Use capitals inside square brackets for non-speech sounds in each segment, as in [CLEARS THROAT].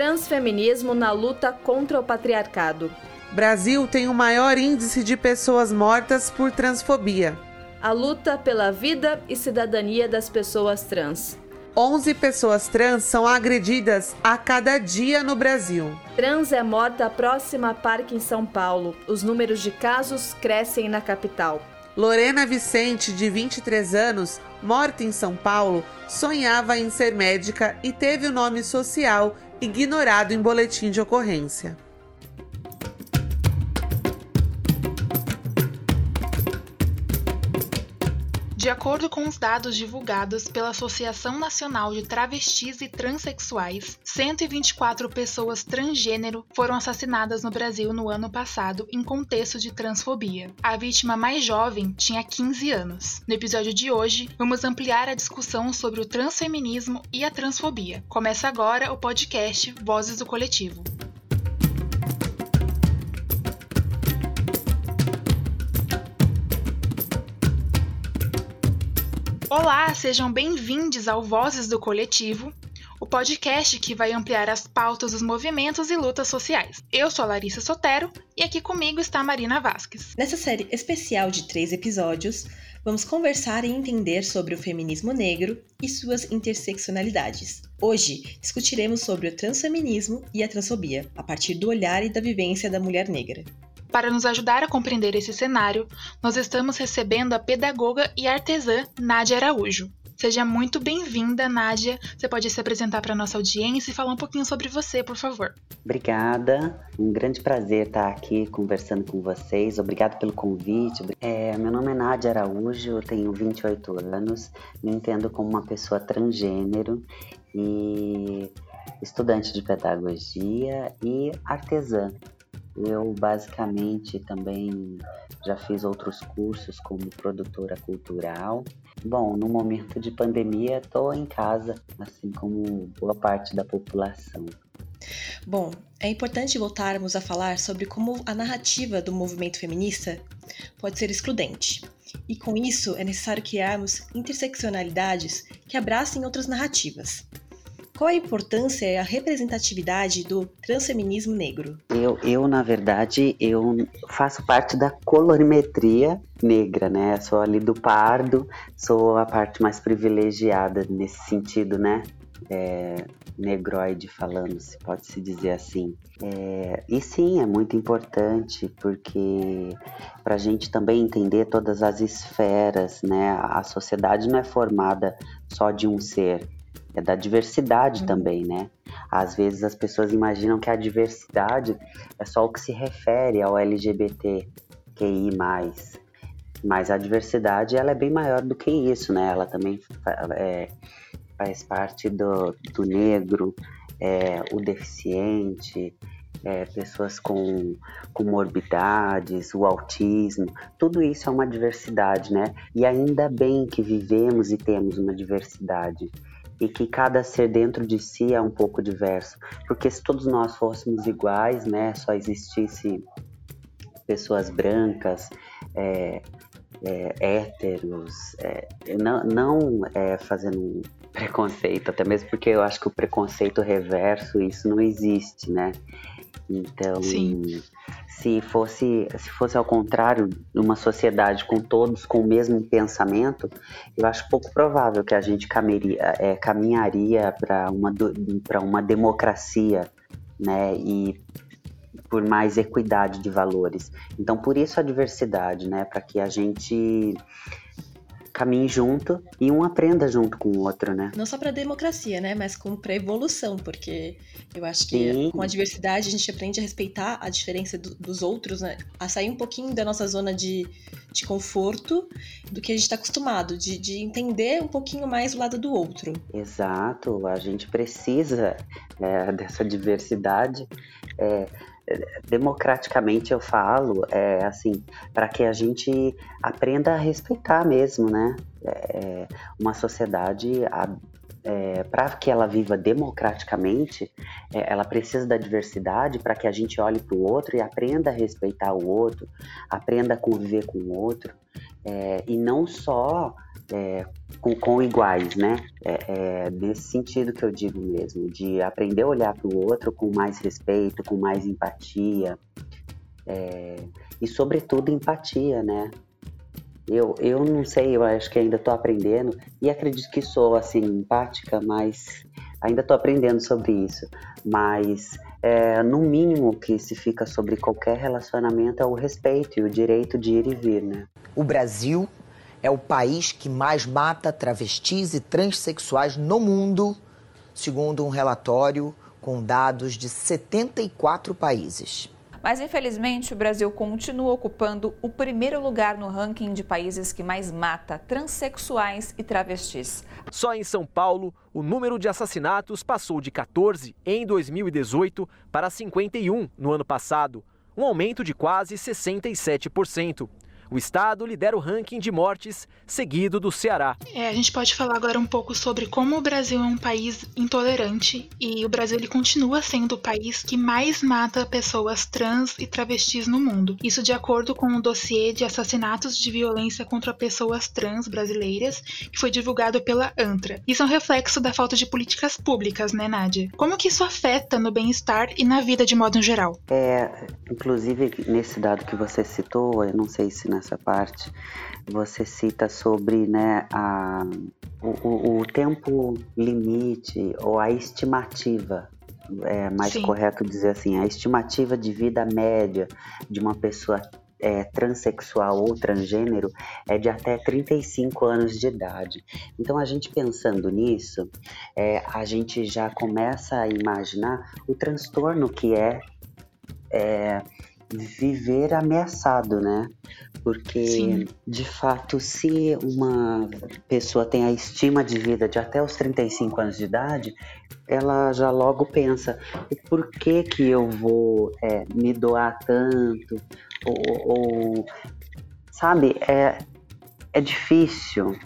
Transfeminismo na luta contra o patriarcado. Brasil tem o maior índice de pessoas mortas por transfobia. A luta pela vida e cidadania das pessoas trans. 11 pessoas trans são agredidas a cada dia no Brasil. Trans é morta próxima a parque em São Paulo. Os números de casos crescem na capital. Lorena Vicente, de 23 anos, morta em São Paulo, sonhava em ser médica e teve o nome social ignorado em boletim de ocorrência. De acordo com os dados divulgados pela Associação Nacional de Travestis e Transsexuais, 124 pessoas transgênero foram assassinadas no Brasil no ano passado em contexto de transfobia. A vítima mais jovem tinha 15 anos. No episódio de hoje, vamos ampliar a discussão sobre o transfeminismo e a transfobia. Começa agora o podcast Vozes do Coletivo. Olá, sejam bem-vindos ao Vozes do Coletivo, o podcast que vai ampliar as pautas dos movimentos e lutas sociais. Eu sou Larissa Sotero e aqui comigo está Marina Vasques. Nessa série especial de três episódios, vamos conversar e entender sobre o feminismo negro e suas interseccionalidades. Hoje discutiremos sobre o transfeminismo e a transfobia, a partir do olhar e da vivência da mulher negra. Para nos ajudar a compreender esse cenário, nós estamos recebendo a pedagoga e artesã Nádia Araújo. Seja muito bem-vinda, Nádia. Você pode se apresentar para a nossa audiência e falar um pouquinho sobre você, por favor. Obrigada. Um grande prazer estar aqui conversando com vocês. Obrigado pelo convite. É, meu nome é Nádia Araújo, tenho 28 anos, me entendo como uma pessoa transgênero e estudante de pedagogia e artesã. Eu basicamente também já fiz outros cursos como produtora cultural. Bom, no momento de pandemia estou em casa, assim como boa parte da população. Bom, é importante voltarmos a falar sobre como a narrativa do movimento feminista pode ser excludente. E com isso é necessário criarmos interseccionalidades que abracem outras narrativas. Qual a importância e a representatividade do transfeminismo negro? Eu, eu, na verdade, eu faço parte da colorimetria negra, né? Sou ali do pardo, sou a parte mais privilegiada nesse sentido, né? É, negroide falando, se pode se dizer assim. É, e sim, é muito importante porque para a gente também entender todas as esferas, né? A sociedade não é formada só de um ser, é da diversidade uhum. também, né? Às vezes as pessoas imaginam que a diversidade é só o que se refere ao LGBTQI+. Mas a diversidade ela é bem maior do que isso, né? Ela também é, faz parte do, do negro, é, o deficiente, é, pessoas com, com morbidades, o autismo, tudo isso é uma diversidade, né? E ainda bem que vivemos e temos uma diversidade e que cada ser dentro de si é um pouco diverso. Porque se todos nós fôssemos iguais, né, só existisse pessoas brancas, é, é, héteros, é, não, não é, fazendo preconceito, até mesmo porque eu acho que o preconceito reverso, isso não existe, né? Então, Sim. se fosse se fosse ao contrário, uma sociedade com todos com o mesmo pensamento, eu acho pouco provável que a gente caminharia, é, caminharia para uma para uma democracia, né? E por mais equidade de valores. Então, por isso a diversidade, né? Para que a gente caminhe junto e um aprenda junto com o outro, né? Não só para democracia, né, mas como para evolução, porque eu acho que Sim. com a diversidade a gente aprende a respeitar a diferença do, dos outros, né? A sair um pouquinho da nossa zona de, de conforto do que a gente está acostumado, de, de entender um pouquinho mais o lado do outro. Exato, a gente precisa é, [LAUGHS] dessa diversidade. É, democraticamente eu falo, é assim, para que a gente aprenda a respeitar mesmo, né? É, uma sociedade, é, para que ela viva democraticamente, é, ela precisa da diversidade para que a gente olhe para o outro e aprenda a respeitar o outro, aprenda a conviver com o outro. É, e não só é, com, com, iguais, né? É, é, nesse sentido que eu digo mesmo, de aprender a olhar para o outro com mais respeito, com mais empatia é, e, sobretudo, empatia, né? Eu, eu não sei, eu acho que ainda estou aprendendo e acredito que sou assim empática, mas ainda estou aprendendo sobre isso. Mas é, no mínimo que se fica sobre qualquer relacionamento é o respeito e o direito de ir e vir, né? O Brasil é o país que mais mata travestis e transexuais no mundo, segundo um relatório com dados de 74 países. Mas infelizmente o Brasil continua ocupando o primeiro lugar no ranking de países que mais mata transexuais e travestis. Só em São Paulo, o número de assassinatos passou de 14 em 2018 para 51 no ano passado, um aumento de quase 67%. O estado lidera o ranking de mortes, seguido do Ceará. É, a gente pode falar agora um pouco sobre como o Brasil é um país intolerante e o Brasil ele continua sendo o país que mais mata pessoas trans e travestis no mundo. Isso de acordo com o um dossiê de assassinatos de violência contra pessoas trans brasileiras que foi divulgado pela ANTRA. Isso é um reflexo da falta de políticas públicas, né, Nádia? Como que isso afeta no bem-estar e na vida de modo geral? É, inclusive nesse dado que você citou, eu não sei se na nessa parte, você cita sobre né, a, o, o tempo limite ou a estimativa é mais Sim. correto dizer assim, a estimativa de vida média de uma pessoa é, transexual ou transgênero é de até 35 anos de idade. Então, a gente pensando nisso, é, a gente já começa a imaginar o transtorno que é, é viver ameaçado, né? Porque, Sim. de fato, se uma pessoa tem a estima de vida de até os 35 anos de idade, ela já logo pensa: por que, que eu vou é, me doar tanto? Ou, ou, sabe, é, é difícil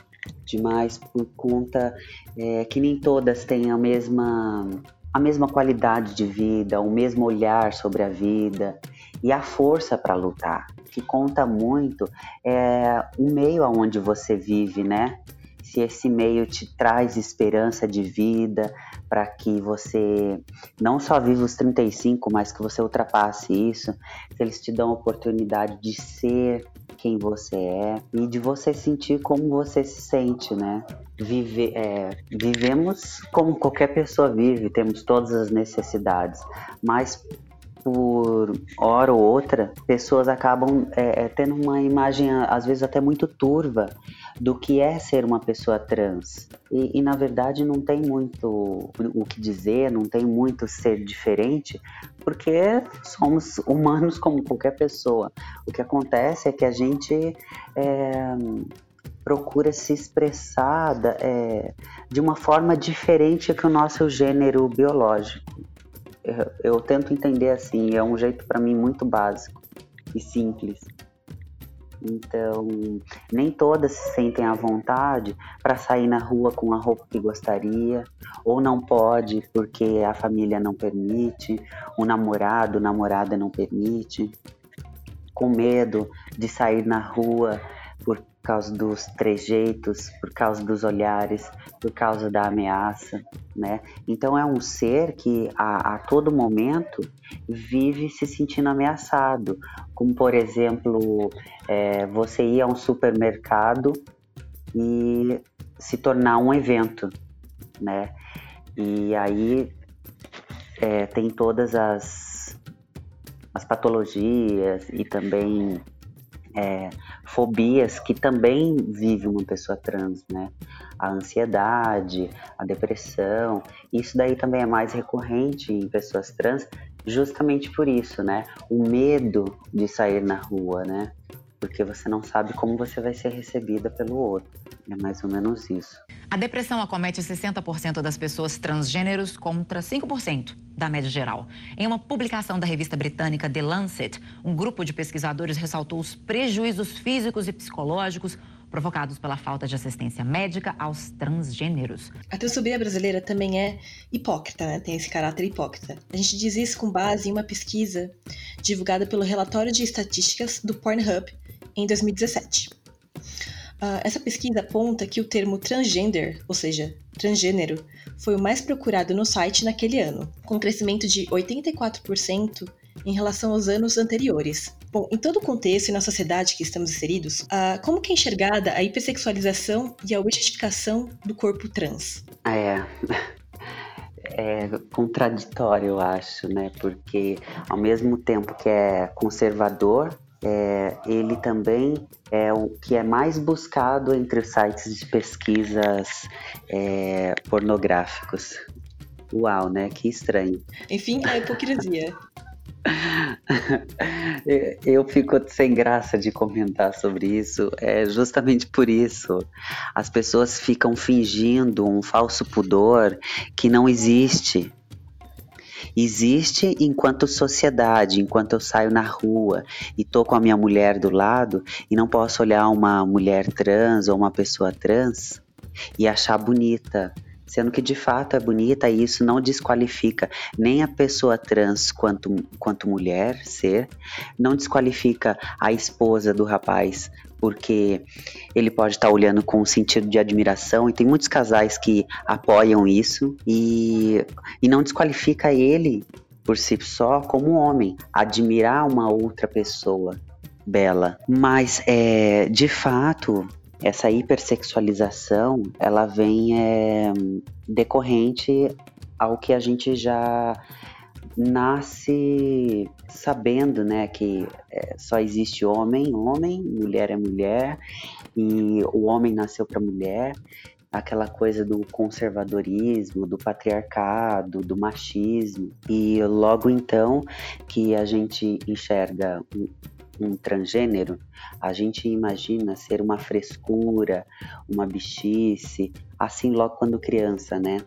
demais por conta é, que nem todas têm a mesma, a mesma qualidade de vida, o mesmo olhar sobre a vida e a força para lutar. Que conta muito é o meio aonde você vive, né? Se esse meio te traz esperança de vida para que você não só viva os 35, mas que você ultrapasse isso, se eles te dão a oportunidade de ser quem você é e de você sentir como você se sente, né? Vive, é, vivemos como qualquer pessoa vive, temos todas as necessidades, mas por hora ou outra, pessoas acabam é, é, tendo uma imagem, às vezes até muito turva, do que é ser uma pessoa trans. E, e, na verdade não tem muito o que dizer, não tem muito ser diferente, porque somos humanos como qualquer pessoa. O que acontece é que a gente. É, procura se expressar é, de uma forma diferente que o nosso gênero biológico eu, tento entender assim, é um jeito para mim muito básico e simples. Então, nem todas se sentem à vontade para sair na rua com a roupa que gostaria, ou não pode porque a família não permite, o namorado, namorada não permite, com medo de sair na rua por causa dos trejeitos, por causa dos olhares, por causa da ameaça, né? Então é um ser que a, a todo momento vive se sentindo ameaçado, como por exemplo é, você ir a um supermercado e se tornar um evento, né? E aí é, tem todas as, as patologias e também é, fobias que também vive uma pessoa trans, né? A ansiedade, a depressão, isso daí também é mais recorrente em pessoas trans, justamente por isso, né? O medo de sair na rua, né? Porque você não sabe como você vai ser recebida pelo outro. É mais ou menos isso. A depressão acomete 60% das pessoas transgêneros contra 5% da média geral. Em uma publicação da revista britânica The Lancet, um grupo de pesquisadores ressaltou os prejuízos físicos e psicológicos provocados pela falta de assistência médica aos transgêneros. A transfobia brasileira também é hipócrita, né? tem esse caráter hipócrita. A gente diz isso com base em uma pesquisa divulgada pelo Relatório de Estatísticas do Pornhub em 2017. Uh, essa pesquisa aponta que o termo transgender, ou seja, transgênero, foi o mais procurado no site naquele ano, com um crescimento de 84% em relação aos anos anteriores. Bom, em todo o contexto e na sociedade que estamos inseridos, uh, como que é enxergada a hipersexualização e a objetificação do corpo trans? É, [LAUGHS] é contraditório, eu acho, né? Porque ao mesmo tempo que é conservador, é, ele também é o que é mais buscado entre os sites de pesquisas é, pornográficos. Uau, né? Que estranho. Enfim, a hipocrisia. [LAUGHS] Eu fico sem graça de comentar sobre isso. É justamente por isso. As pessoas ficam fingindo um falso pudor que não existe. Existe enquanto sociedade, enquanto eu saio na rua e tô com a minha mulher do lado e não posso olhar uma mulher trans ou uma pessoa trans e achar bonita, sendo que de fato é bonita e isso não desqualifica nem a pessoa trans quanto, quanto mulher ser, não desqualifica a esposa do rapaz, porque ele pode estar tá olhando com um sentido de admiração e tem muitos casais que apoiam isso e, e não desqualifica ele por si só como homem, admirar uma outra pessoa bela. Mas é, de fato, essa hipersexualização ela vem é, decorrente ao que a gente já nasce sabendo, né, que é, só existe homem, homem, mulher é mulher e o homem nasceu para mulher, aquela coisa do conservadorismo, do patriarcado, do machismo. E logo então que a gente enxerga um transgênero, a gente imagina ser uma frescura, uma bichice, assim logo quando criança, né?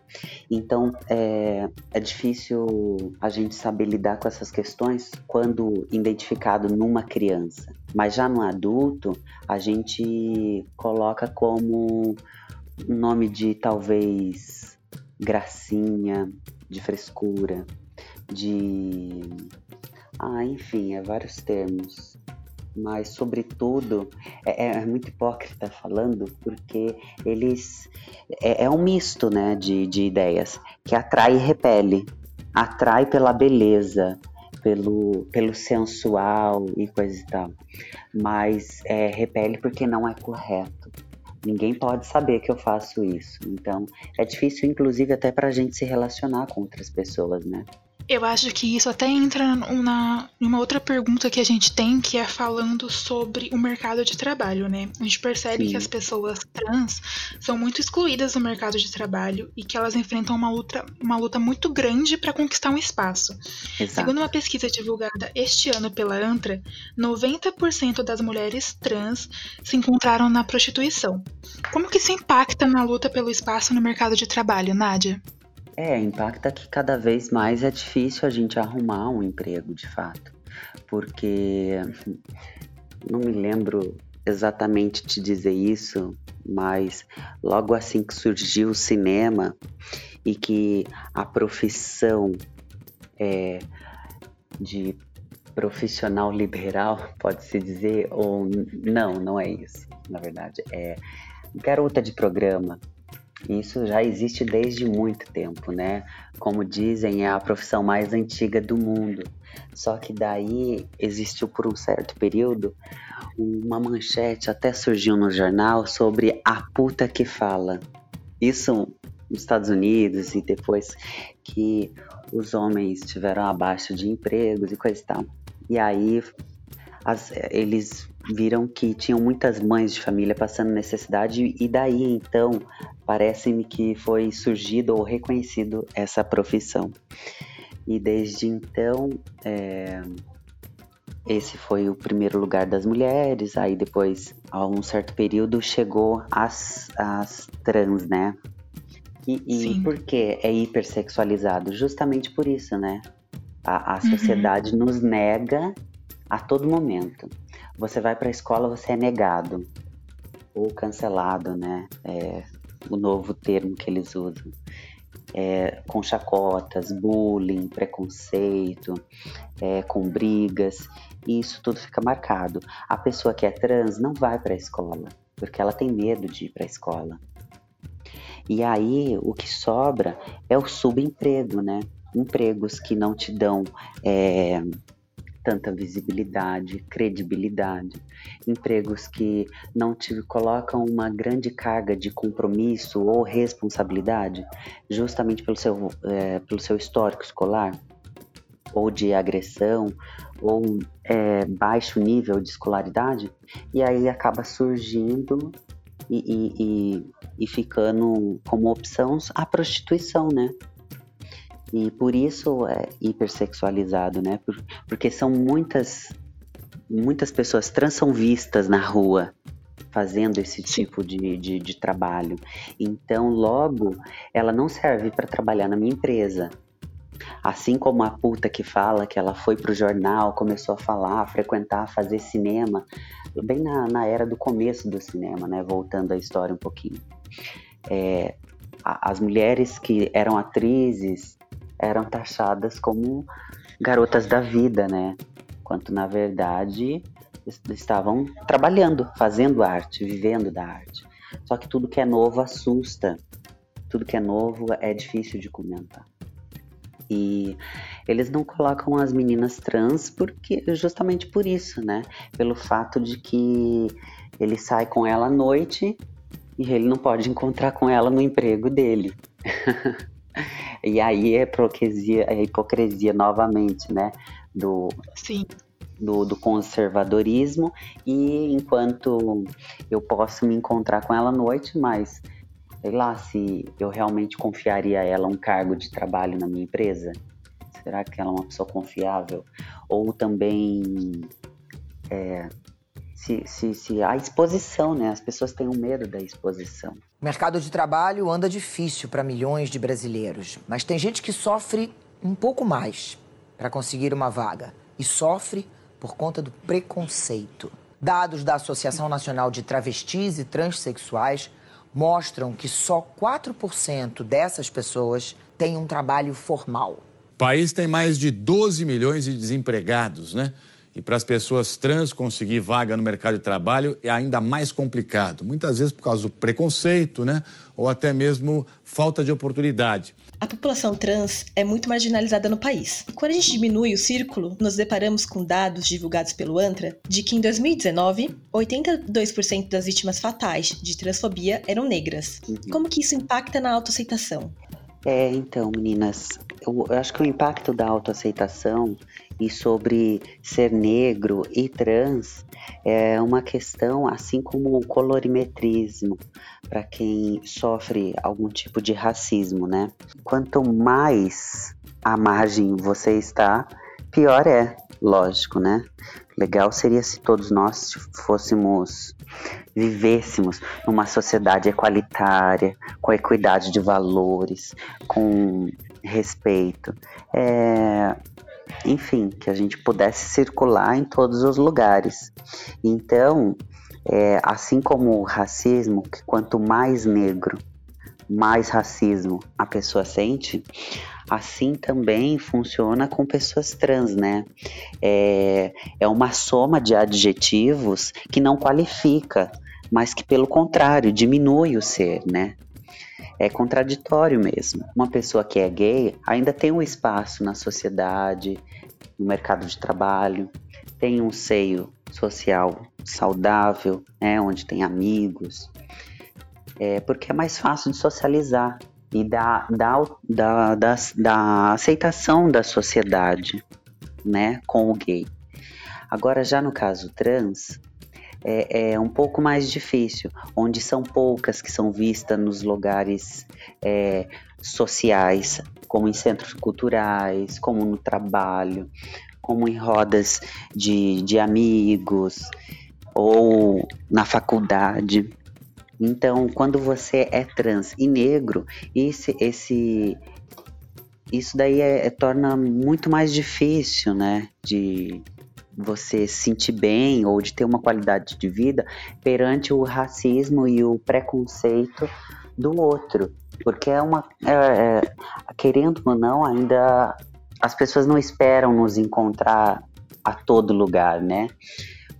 Então é, é difícil a gente saber lidar com essas questões quando identificado numa criança. Mas já no adulto, a gente coloca como nome de talvez gracinha, de frescura, de ah, enfim, é vários termos. Mas, sobretudo, é, é muito hipócrita falando, porque eles. É, é um misto né, de, de ideias que atrai e repele. Atrai pela beleza, pelo, pelo sensual e coisa e tal. Mas é, repele porque não é correto. Ninguém pode saber que eu faço isso. Então, é difícil, inclusive, até para a gente se relacionar com outras pessoas, né? Eu acho que isso até entra na, em uma outra pergunta que a gente tem, que é falando sobre o mercado de trabalho, né? A gente percebe Sim. que as pessoas trans são muito excluídas do mercado de trabalho e que elas enfrentam uma luta, uma luta muito grande para conquistar um espaço. Exato. Segundo uma pesquisa divulgada este ano pela ANTRA, 90% das mulheres trans se encontraram na prostituição. Como que isso impacta na luta pelo espaço no mercado de trabalho, Nádia? É, impacta que cada vez mais é difícil a gente arrumar um emprego, de fato. Porque não me lembro exatamente te dizer isso, mas logo assim que surgiu o cinema e que a profissão é, de profissional liberal, pode-se dizer, ou não, não é isso, na verdade, é garota de programa, isso já existe desde muito tempo, né? Como dizem, é a profissão mais antiga do mundo. Só que daí existiu por um certo período uma manchete, até surgiu no jornal, sobre a puta que fala. Isso nos Estados Unidos e depois que os homens tiveram abaixo de empregos e coisa e tal. E aí as, eles viram que tinham muitas mães de família passando necessidade e daí então parece-me que foi surgido ou reconhecido essa profissão. E desde então é, esse foi o primeiro lugar das mulheres, aí depois, a um certo período, chegou as, as trans, né? E, e por que é hipersexualizado? Justamente por isso, né? A, a uhum. sociedade uhum. nos nega a todo momento. Você vai para a escola, você é negado ou cancelado, né? É o novo termo que eles usam. É, com chacotas, bullying, preconceito, é, com brigas, e isso tudo fica marcado. A pessoa que é trans não vai para a escola, porque ela tem medo de ir para a escola. E aí o que sobra é o subemprego, né? Empregos que não te dão é, tanta visibilidade, credibilidade, empregos que não te colocam uma grande carga de compromisso ou responsabilidade, justamente pelo seu, é, pelo seu histórico escolar, ou de agressão, ou é, baixo nível de escolaridade, e aí acaba surgindo e, e, e, e ficando como opção a prostituição, né? E por isso é hipersexualizado, né? Por, porque são muitas muitas pessoas trans são vistas na rua fazendo esse tipo de, de, de trabalho. Então, logo, ela não serve para trabalhar na minha empresa. Assim como a puta que fala que ela foi pro jornal, começou a falar, a frequentar, fazer cinema, bem na, na era do começo do cinema, né? Voltando a história um pouquinho. É, as mulheres que eram atrizes eram taxadas como garotas da vida, né? Quanto na verdade estavam trabalhando, fazendo arte, vivendo da arte. Só que tudo que é novo assusta. Tudo que é novo é difícil de comentar. E eles não colocam as meninas trans porque justamente por isso, né? Pelo fato de que ele sai com ela à noite e ele não pode [LAUGHS] encontrar com ela no emprego dele. [LAUGHS] E aí é hipocrisia, é hipocrisia novamente, né? Do, Sim. Do, do, conservadorismo e enquanto eu posso me encontrar com ela à noite, mas sei lá se eu realmente confiaria a ela um cargo de trabalho na minha empresa. Será que ela é uma pessoa confiável? Ou também é, se, se, se a exposição, né? As pessoas têm um medo da exposição. O mercado de trabalho anda difícil para milhões de brasileiros, mas tem gente que sofre um pouco mais para conseguir uma vaga e sofre por conta do preconceito. Dados da Associação Nacional de Travestis e Transsexuais mostram que só 4% dessas pessoas têm um trabalho formal. O país tem mais de 12 milhões de desempregados, né? E para as pessoas trans conseguir vaga no mercado de trabalho é ainda mais complicado, muitas vezes por causa do preconceito, né? Ou até mesmo falta de oportunidade. A população trans é muito marginalizada no país. E quando a gente diminui o círculo, nos deparamos com dados divulgados pelo ANTRA de que em 2019, 82% das vítimas fatais de transfobia eram negras. Uhum. Como que isso impacta na autoaceitação? É, então, meninas, eu, eu acho que o impacto da autoaceitação e sobre ser negro e trans é uma questão assim como o colorimetrismo para quem sofre algum tipo de racismo, né? Quanto mais à margem você está, pior é, lógico, né? Legal seria se todos nós fôssemos vivêssemos numa sociedade equalitária, com equidade de valores, com respeito. É, enfim, que a gente pudesse circular em todos os lugares. Então, é, assim como o racismo, que quanto mais negro, mais racismo a pessoa sente, assim também funciona com pessoas trans, né? É, é uma soma de adjetivos que não qualifica, mas que, pelo contrário, diminui o ser, né? é contraditório mesmo. Uma pessoa que é gay ainda tem um espaço na sociedade, no mercado de trabalho, tem um seio social saudável, né, onde tem amigos, é, porque é mais fácil de socializar e da, da, da, da, da aceitação da sociedade né, com o gay. Agora, já no caso trans, é, é um pouco mais difícil, onde são poucas que são vistas nos lugares é, sociais, como em centros culturais, como no trabalho, como em rodas de, de amigos ou na faculdade. Então, quando você é trans e negro, esse, esse isso daí é, é, torna muito mais difícil, né, de, você se sentir bem ou de ter uma qualidade de vida perante o racismo e o preconceito do outro. Porque é uma. É, é, querendo ou não, ainda as pessoas não esperam nos encontrar a todo lugar, né?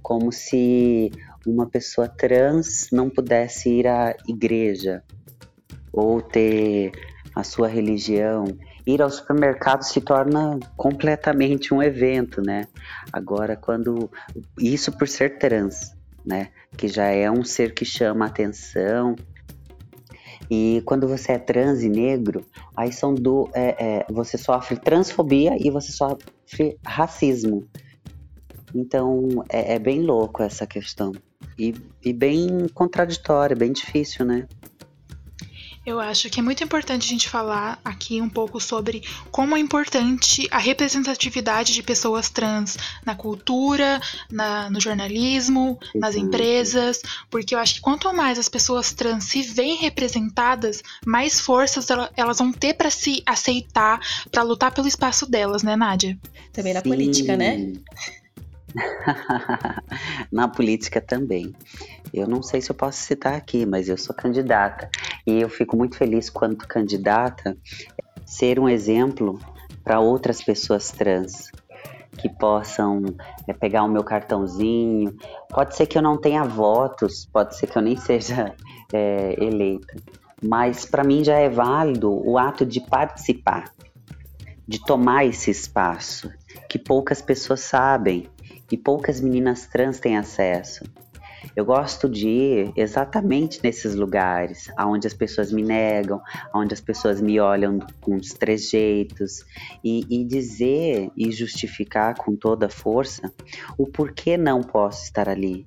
Como se uma pessoa trans não pudesse ir à igreja ou ter a sua religião. Ir ao supermercado se torna completamente um evento, né? Agora, quando. Isso por ser trans, né? Que já é um ser que chama atenção. E quando você é trans e negro, aí são do. É, é, você sofre transfobia e você sofre racismo. Então é, é bem louco essa questão. E, e bem contraditória, bem difícil, né? Eu acho que é muito importante a gente falar aqui um pouco sobre como é importante a representatividade de pessoas trans na cultura, na, no jornalismo, nas empresas, porque eu acho que quanto mais as pessoas trans se veem representadas, mais forças elas vão ter para se aceitar, para lutar pelo espaço delas, né, Nádia? Também na Sim. política, né? [LAUGHS] na política também. Eu não sei se eu posso citar aqui, mas eu sou candidata e eu fico muito feliz quanto candidata ser um exemplo para outras pessoas trans que possam é, pegar o meu cartãozinho. Pode ser que eu não tenha votos, pode ser que eu nem [LAUGHS] seja é, eleita, mas para mim já é válido o ato de participar, de tomar esse espaço que poucas pessoas sabem e poucas meninas trans têm acesso. Eu gosto de ir exatamente nesses lugares, onde as pessoas me negam, onde as pessoas me olham com os trejeitos, e, e dizer e justificar com toda força o porquê não posso estar ali.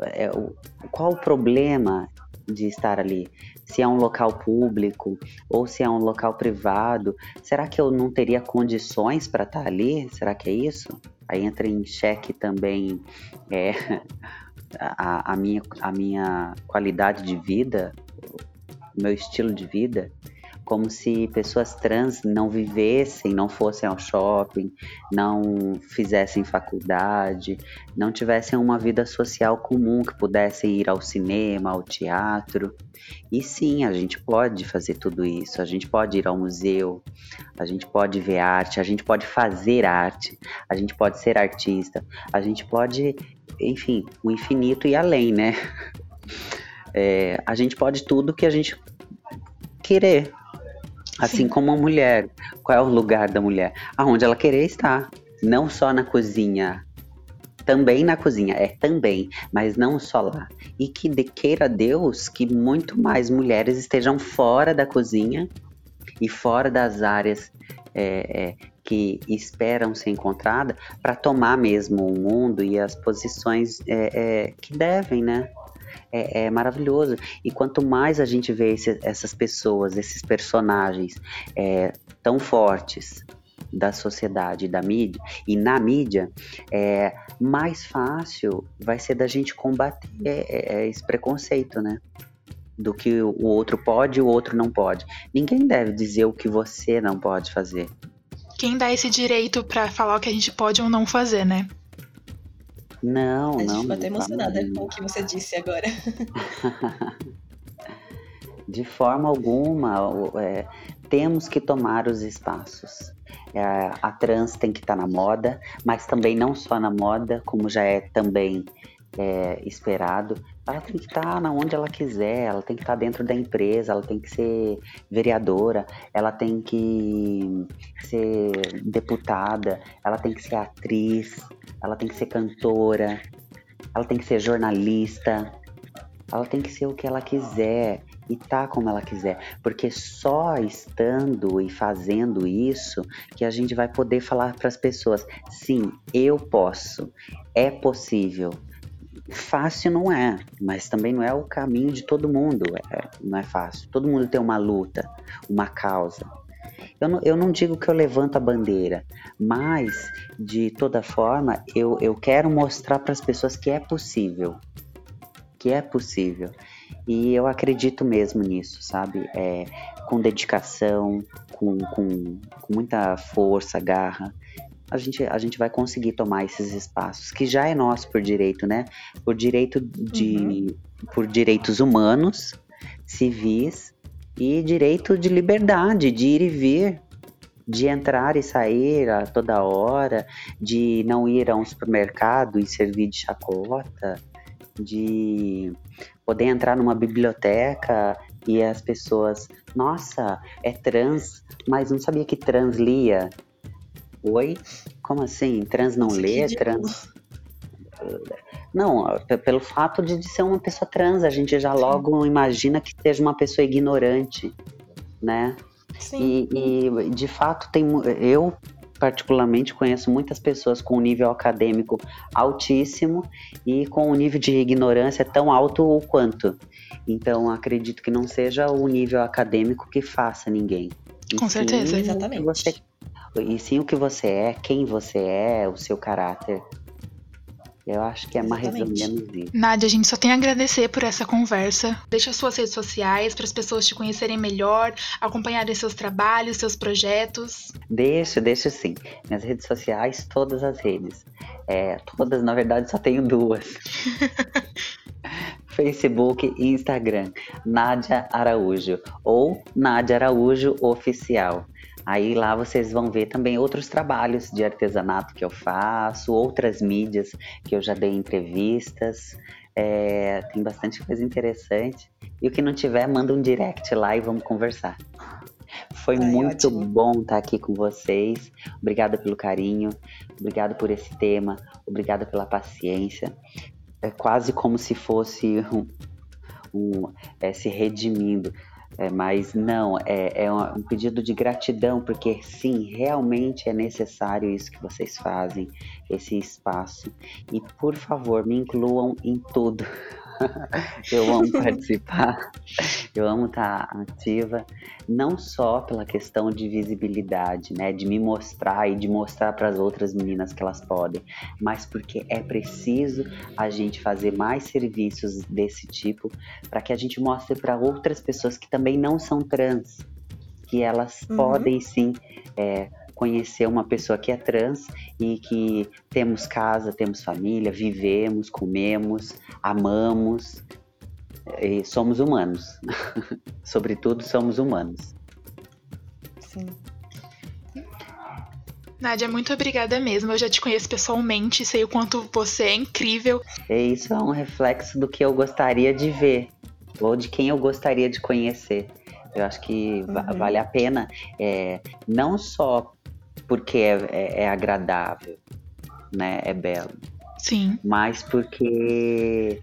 É, o, qual o problema de estar ali? Se é um local público ou se é um local privado, será que eu não teria condições para estar ali? Será que é isso? Aí entra em xeque também é, [LAUGHS] a, a, minha, a minha qualidade de vida, o meu estilo de vida, como se pessoas trans não vivessem, não fossem ao shopping, não fizessem faculdade, não tivessem uma vida social comum, que pudessem ir ao cinema, ao teatro. E sim, a gente pode fazer tudo isso, a gente pode ir ao museu, a gente pode ver arte, a gente pode fazer arte, a gente pode ser artista, a gente pode, enfim, o infinito e além, né? [LAUGHS] É, a gente pode tudo que a gente querer. Assim Sim. como a mulher. Qual é o lugar da mulher? Aonde ela querer estar. Não só na cozinha, também na cozinha, é também, mas não só lá. E que de, queira Deus que muito mais mulheres estejam fora da cozinha e fora das áreas é, é, que esperam ser encontradas para tomar mesmo o mundo e as posições é, é, que devem, né? É, é, maravilhoso. E quanto mais a gente vê esse, essas pessoas, esses personagens é, tão fortes, da sociedade, da mídia e na mídia, é, mais fácil vai ser da gente combater é, é, esse preconceito, né? Do que o outro pode e o outro não pode. Ninguém deve dizer o que você não pode fazer. Quem dá esse direito para falar o que a gente pode ou não fazer, né? Não, a não. Ficou até emocionada com o que você disse agora. De forma alguma, é, temos que tomar os espaços. É, a trans tem que estar tá na moda, mas também não só na moda, como já é também é, esperado. Ela tem que estar tá onde ela quiser, ela tem que estar tá dentro da empresa, ela tem que ser vereadora, ela tem que ser deputada, ela tem que ser atriz, ela tem que ser cantora, ela tem que ser jornalista, ela tem que ser o que ela quiser e tá como ela quiser, porque só estando e fazendo isso que a gente vai poder falar para as pessoas: sim, eu posso, é possível. Fácil não é, mas também não é o caminho de todo mundo. É, não é fácil. Todo mundo tem uma luta, uma causa. Eu não, eu não digo que eu levanto a bandeira, mas de toda forma eu, eu quero mostrar para as pessoas que é possível. Que é possível. E eu acredito mesmo nisso, sabe? É, com dedicação, com, com, com muita força, garra, a gente, a gente vai conseguir tomar esses espaços, que já é nosso por direito, né? Por direito de. Uhum. por direitos humanos, civis e direito de liberdade, de ir e vir. de entrar e sair a toda hora, de não ir a um supermercado e servir de chacota, de poder entrar numa biblioteca e as pessoas, nossa, é trans, mas não sabia que trans lia. Oi? Como assim? Trans não lê? Trans. Não, pelo fato de, ser uma pessoa trans, a gente já logo imagina que seja uma pessoa ignorante, né? Sim. E, e de fato tem eu particularmente conheço muitas pessoas com um nível acadêmico altíssimo e com um nível de ignorância tão alto quanto. Então acredito que não seja o nível acadêmico que faça ninguém. Com certeza, exatamente. Você, e sim o que você é, quem você é, o seu caráter. Eu acho que é mais resumindo isso. Nádia, a gente só tem a agradecer por essa conversa. Deixa suas redes sociais para as pessoas te conhecerem melhor, acompanharem seus trabalhos, seus projetos. Deixa, deixa sim. Minhas redes sociais, todas as redes. É, todas, na verdade, só tenho duas. [LAUGHS] Facebook e Instagram, Nádia Araújo ou Nádia Araújo Oficial. Aí lá vocês vão ver também outros trabalhos de artesanato que eu faço, outras mídias que eu já dei entrevistas. É, tem bastante coisa interessante. E o que não tiver, manda um direct lá e vamos conversar. Foi Ai, muito ótimo. bom estar aqui com vocês. Obrigada pelo carinho, obrigada por esse tema, obrigada pela paciência. É quase como se fosse um, um é, se redimindo. É, mas não, é, é um pedido de gratidão, porque sim, realmente é necessário isso que vocês fazem, esse espaço. E por favor, me incluam em tudo. [LAUGHS] eu amo participar, eu amo estar ativa, não só pela questão de visibilidade, né, de me mostrar e de mostrar para as outras meninas que elas podem, mas porque é preciso a gente fazer mais serviços desse tipo para que a gente mostre para outras pessoas que também não são trans, que elas uhum. podem sim é, conhecer uma pessoa que é trans e que temos casa, temos família, vivemos, comemos, amamos e somos humanos. [LAUGHS] Sobretudo, somos humanos. Sim. Nádia, muito obrigada mesmo. Eu já te conheço pessoalmente, sei o quanto você é incrível. E isso é um reflexo do que eu gostaria de ver, ou de quem eu gostaria de conhecer. Eu acho que uhum. vale a pena, é, não só porque é, é, é agradável, né? É belo. Sim. Mas porque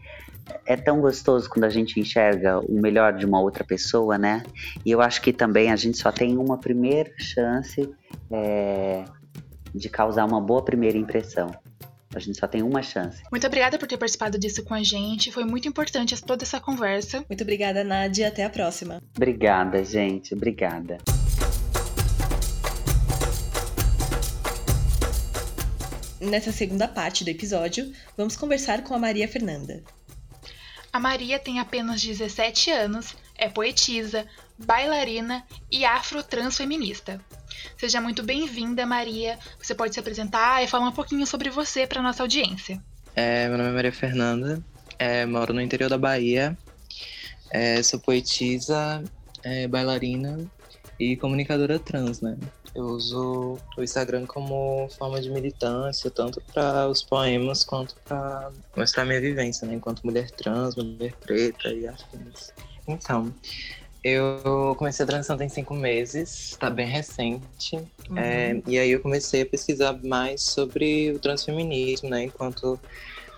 é tão gostoso quando a gente enxerga o melhor de uma outra pessoa, né? E eu acho que também a gente só tem uma primeira chance é, de causar uma boa primeira impressão. A gente só tem uma chance. Muito obrigada por ter participado disso com a gente. Foi muito importante toda essa conversa. Muito obrigada, Nádia. Até a próxima. Obrigada, gente. Obrigada. Nessa segunda parte do episódio, vamos conversar com a Maria Fernanda. A Maria tem apenas 17 anos, é poetisa, bailarina e afro-transfeminista. Seja muito bem-vinda, Maria. Você pode se apresentar e falar um pouquinho sobre você para nossa audiência. É, meu nome é Maria Fernanda, é, moro no interior da Bahia, é, sou poetisa, é, bailarina e comunicadora trans, né? Eu uso o Instagram como forma de militância, tanto para os poemas quanto para mostrar minha vivência, né, enquanto mulher trans, mulher preta e afins. Então, eu comecei a transição tem cinco meses, está bem recente. Uhum. É, e aí eu comecei a pesquisar mais sobre o transfeminismo, né? Enquanto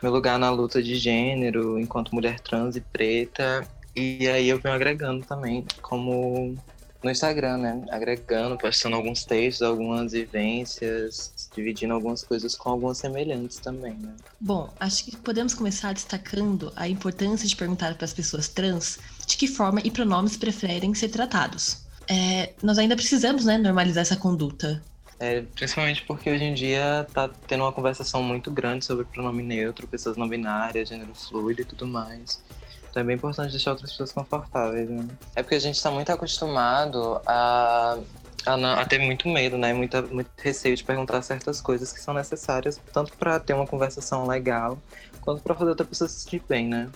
meu lugar na luta de gênero, enquanto mulher trans e preta. E aí eu venho agregando também como no Instagram, né? Agregando, postando alguns textos, algumas vivências, dividindo algumas coisas com algumas semelhantes também, né? Bom, acho que podemos começar destacando a importância de perguntar para as pessoas trans de que forma e pronomes preferem ser tratados. É, nós ainda precisamos, né, normalizar essa conduta. É, principalmente porque hoje em dia tá tendo uma conversação muito grande sobre pronome neutro, pessoas não binárias, gênero fluido e tudo mais. Então é bem importante deixar outras pessoas confortáveis, né? É porque a gente está muito acostumado a, a, a, ter muito medo, né? Muita, muito receio de perguntar certas coisas que são necessárias, tanto para ter uma conversação legal, quanto para fazer outra pessoa se sentir bem, né?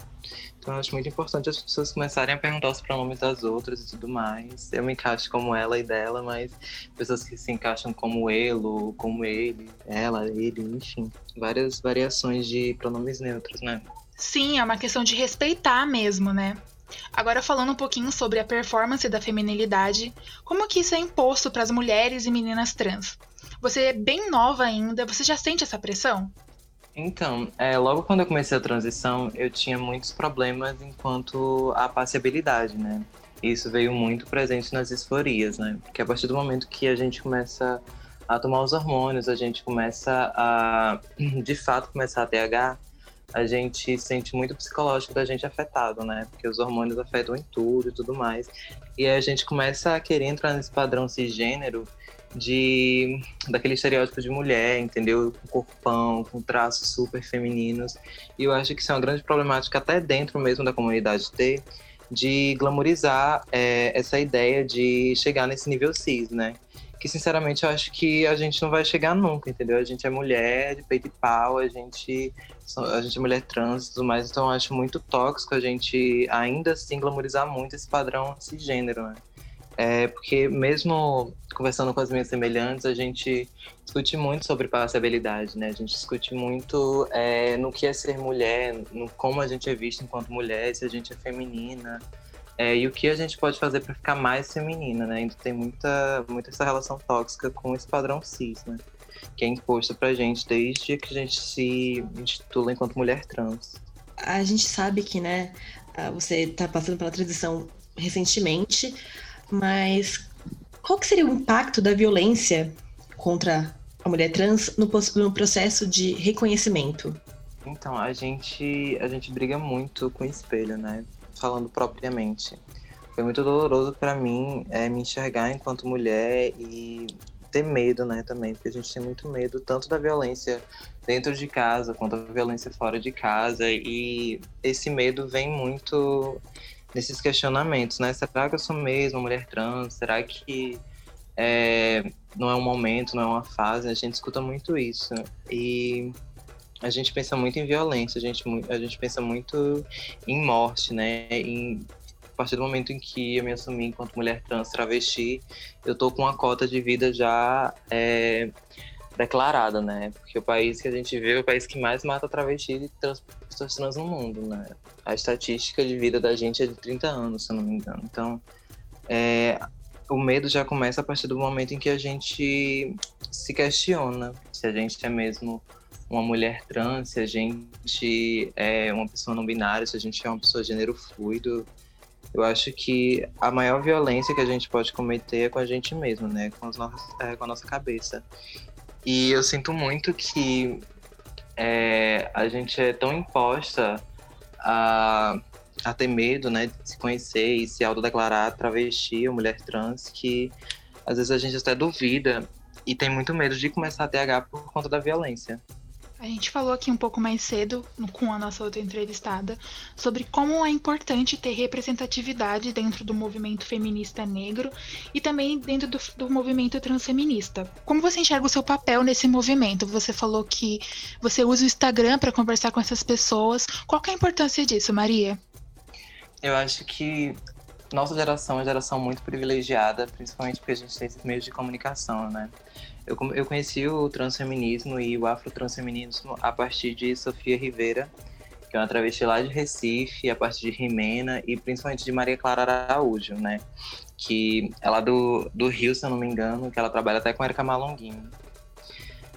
Então acho muito importante as pessoas começarem a perguntar os pronomes das outras e tudo mais. Eu me encaixo como ela e dela, mas pessoas que se encaixam como ele, como ele, ela, ele, enfim. Várias variações de pronomes neutros, né? Sim, é uma questão de respeitar mesmo, né? Agora falando um pouquinho sobre a performance da feminilidade, como que isso é imposto para as mulheres e meninas trans? Você é bem nova ainda, você já sente essa pressão? Então, é, logo quando eu comecei a transição, eu tinha muitos problemas enquanto a passibilidade, né? Isso veio muito presente nas disforias, né? Porque a partir do momento que a gente começa a tomar os hormônios, a gente começa a, [CLEARS THROAT] de fato, começar a TH, a gente sente muito psicológico da gente afetado, né? Porque os hormônios afetam em tudo e tudo mais. E aí a gente começa a querer entrar nesse padrão cisgênero de daquele estereótipo de mulher, entendeu? Com corpão, com traços super femininos. E eu acho que isso é uma grande problemática até dentro mesmo da comunidade T, de glamorizar é, essa ideia de chegar nesse nível cis, né? Que sinceramente eu acho que a gente não vai chegar nunca, entendeu? A gente é mulher de peito e pau, a gente, a gente é mulher trans e tudo mais, então eu acho muito tóxico a gente ainda assim glamorizar muito esse padrão cisgênero, né? É, porque mesmo conversando com as minhas semelhantes, a gente discute muito sobre passabilidade, né? A gente discute muito é, no que é ser mulher, no como a gente é vista enquanto mulher, se a gente é feminina, é, e o que a gente pode fazer para ficar mais feminina, né? Ainda tem muita, muita essa relação tóxica com esse padrão cis, né? Que é imposto pra gente desde que a gente se intitula enquanto mulher trans. A gente sabe que, né, você está passando pela transição recentemente, mas qual que seria o impacto da violência contra a mulher trans no, no processo de reconhecimento? Então, a gente, a gente briga muito com o espelho, né? Falando propriamente. Foi muito doloroso para mim é, me enxergar enquanto mulher e ter medo, né, também, porque a gente tem muito medo tanto da violência dentro de casa quanto da violência fora de casa e esse medo vem muito nesses questionamentos, né? Será que eu sou mesmo mulher trans? Será que é, não é um momento, não é uma fase? A gente escuta muito isso. E a gente pensa muito em violência, a gente, a gente pensa muito em morte, né? Em, a partir do momento em que eu me assumi enquanto mulher trans travesti, eu tô com uma cota de vida já é, declarada, né? Porque o país que a gente vê é o país que mais mata travestis e trans, pessoas trans no mundo, né? A estatística de vida da gente é de 30 anos, se eu não me engano. Então, é, o medo já começa a partir do momento em que a gente se questiona se a gente é mesmo uma mulher trans, se a gente é uma pessoa não binária, se a gente é uma pessoa de gênero fluido. Eu acho que a maior violência que a gente pode cometer é com a gente mesmo, né? Com, nossas, é, com a nossa cabeça. E eu sinto muito que é, a gente é tão imposta a, a ter medo, né, de se conhecer e se autodeclarar travesti ou mulher trans, que às vezes a gente até duvida e tem muito medo de começar a TH por conta da violência. A gente falou aqui um pouco mais cedo, com a nossa outra entrevistada, sobre como é importante ter representatividade dentro do movimento feminista negro e também dentro do, do movimento transfeminista. Como você enxerga o seu papel nesse movimento? Você falou que você usa o Instagram para conversar com essas pessoas. Qual é a importância disso, Maria? Eu acho que nossa geração é uma geração muito privilegiada, principalmente porque a gente tem esses meios de comunicação, né? Eu, eu conheci o transfeminismo e o afrotransfeminismo a partir de Sofia Rivera, que é uma travesti lá de Recife, a partir de Rimena e principalmente de Maria Clara Araújo, né? Que é do, do Rio, se eu não me engano, que ela trabalha até com Erika Malonguinho.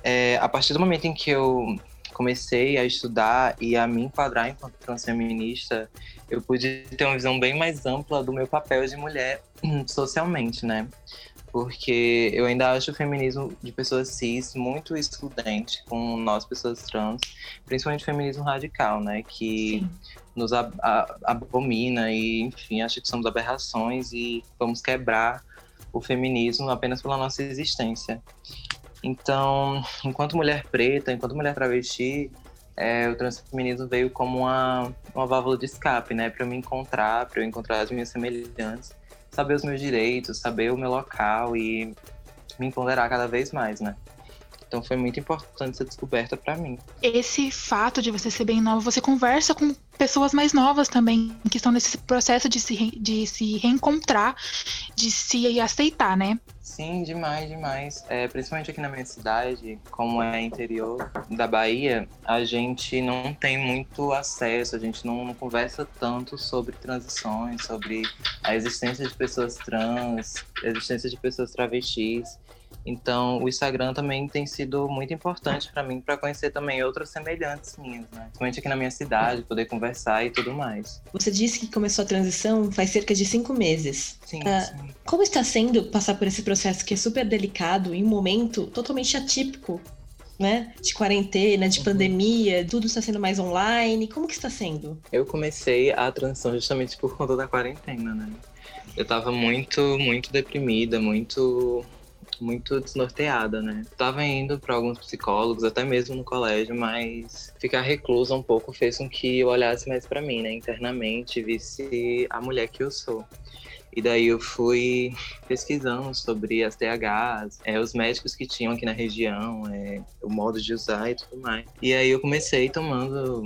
É, a partir do momento em que eu comecei a estudar e a me enquadrar enquanto transfeminista, eu pude ter uma visão bem mais ampla do meu papel de mulher [CLEARS THROAT] socialmente, né? Porque eu ainda acho o feminismo de pessoas cis muito excludente com nós, pessoas trans, principalmente o feminismo radical, né? Que Sim. nos ab abomina e, enfim, acha que somos aberrações e vamos quebrar o feminismo apenas pela nossa existência. Então, enquanto mulher preta, enquanto mulher travesti, é, o transfeminismo veio como uma, uma válvula de escape, né? Para eu me encontrar, para eu encontrar as minhas semelhantes saber os meus direitos, saber o meu local e me empoderar cada vez mais, né? Então foi muito importante essa descoberta para mim. Esse fato de você ser bem nova, você conversa com pessoas mais novas também, que estão nesse processo de se, de se reencontrar, de se aceitar, né? Sim, demais, demais. É, principalmente aqui na minha cidade, como é interior da Bahia, a gente não tem muito acesso, a gente não, não conversa tanto sobre transições, sobre a existência de pessoas trans, a existência de pessoas travestis. Então, o Instagram também tem sido muito importante para mim para conhecer também outras semelhantes minhas, né? Principalmente aqui na minha cidade, poder conversar e tudo mais. Você disse que começou a transição faz cerca de cinco meses. Sim, Ah, sim. Como está sendo passar por esse processo que é super delicado em um momento totalmente atípico, né? De quarentena, de pandemia, tudo está sendo mais online. Como que está sendo? Eu comecei a transição justamente por conta da quarentena, né? Eu tava muito, muito deprimida, muito muito desnorteada, né? Tava indo para alguns psicólogos, até mesmo no colégio, mas ficar reclusa um pouco fez com que eu olhasse mais para mim, né, internamente, visse a mulher que eu sou. E daí eu fui pesquisando sobre as THs, é, os médicos que tinham aqui na região, é, o modo de usar e tudo mais. E aí eu comecei tomando